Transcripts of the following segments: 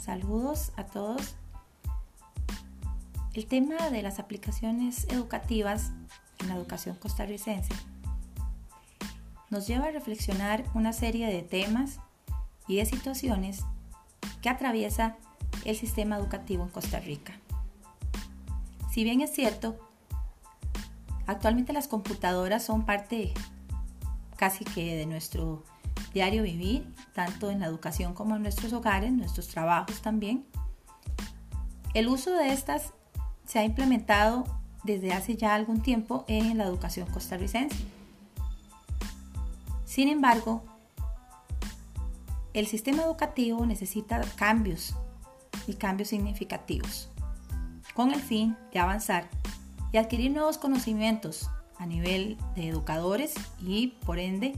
saludos a todos. El tema de las aplicaciones educativas en la educación costarricense nos lleva a reflexionar una serie de temas y de situaciones que atraviesa el sistema educativo en Costa Rica. Si bien es cierto, actualmente las computadoras son parte casi que de nuestro diario vivir, tanto en la educación como en nuestros hogares, nuestros trabajos también. El uso de estas se ha implementado desde hace ya algún tiempo en la educación costarricense. Sin embargo, el sistema educativo necesita cambios y cambios significativos con el fin de avanzar y adquirir nuevos conocimientos a nivel de educadores y por ende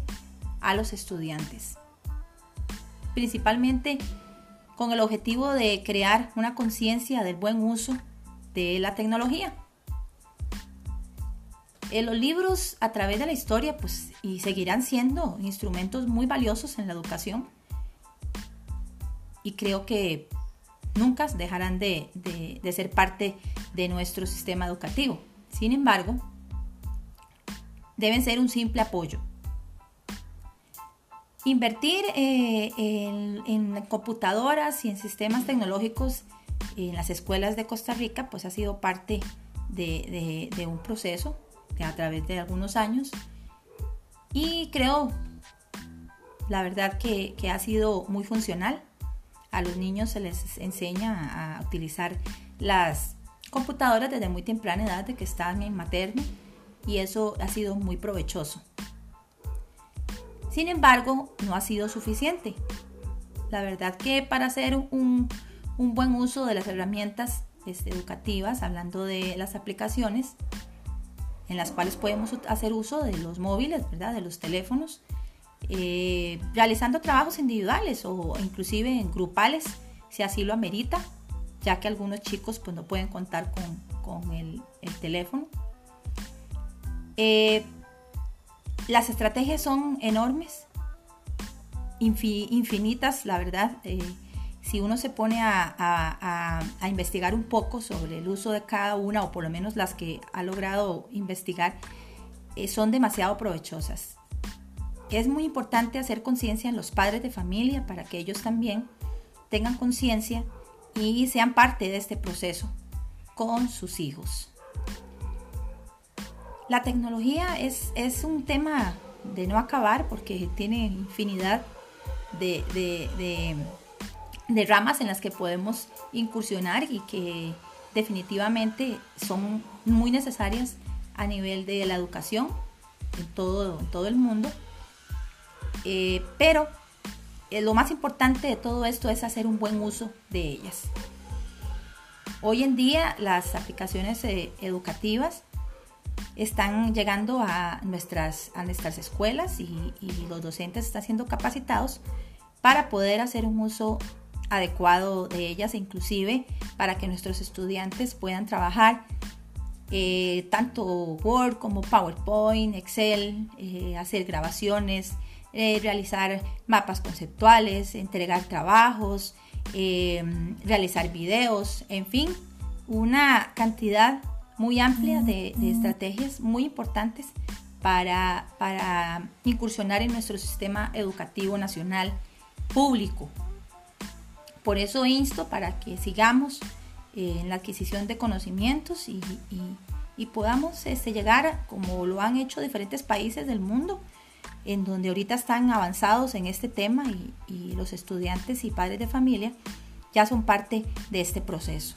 a los estudiantes. Principalmente con el objetivo de crear una conciencia del buen uso de la tecnología. En los libros a través de la historia pues, y seguirán siendo instrumentos muy valiosos en la educación y creo que nunca dejarán de, de ser parte de nuestro sistema educativo. Sin embargo, deben ser un simple apoyo. Invertir eh, en, computadoras y en sistemas tecnológicos en las escuelas de Costa Rica pues ha sido parte de, un proceso a través de algunos años y creo la verdad que, que ha sido muy funcional. A los niños se les enseña a utilizar las computadoras desde muy temprana edad, de que están en materno, y eso ha sido muy provechoso. Sin embargo, no ha sido suficiente. La verdad que para hacer un, buen uso de las herramientas este, educativas, hablando de las aplicaciones, en las cuales podemos hacer uso de los móviles, ¿verdad? de los teléfonos, eh, realizando trabajos individuales o inclusive en grupales, si así lo amerita, ya que algunos chicos pues, no pueden contar con, el, teléfono. Eh, las estrategias son enormes, infinitas, la verdad. Eh, si uno se pone a, investigar un poco sobre el uso de cada una, o por lo menos las que ha logrado investigar, eh, son demasiado provechosas. Es muy importante hacer conciencia en los padres de familia para que ellos también tengan conciencia y sean parte de este proceso con sus hijos. La tecnología es, es un tema de no acabar porque tiene infinidad de, de, ramas en las que podemos incursionar y que definitivamente son muy necesarias a nivel de la educación en todo, todo el mundo. Eh, pero eh, lo más importante de todo esto es hacer un buen uso de ellas. Hoy en día las aplicaciones eh, educativas están llegando a nuestras, a escuelas y, los docentes están siendo capacitados para poder hacer un uso adecuado de ellas e inclusive para que nuestros estudiantes puedan trabajar eh, tanto Word como PowerPoint, Excel, hacer grabaciones, eh, realizar mapas conceptuales, entregar trabajos, eh, realizar videos, en fin, una cantidad muy amplia de, estrategias muy importantes para, para, incursionar en nuestro sistema educativo nacional público. Por eso insto para que sigamos eh, en la adquisición de conocimientos y, podamos este, llegar, como lo han hecho diferentes países del mundo, en donde ahorita están avanzados en este tema y, los estudiantes y padres de familia ya son parte de este proceso.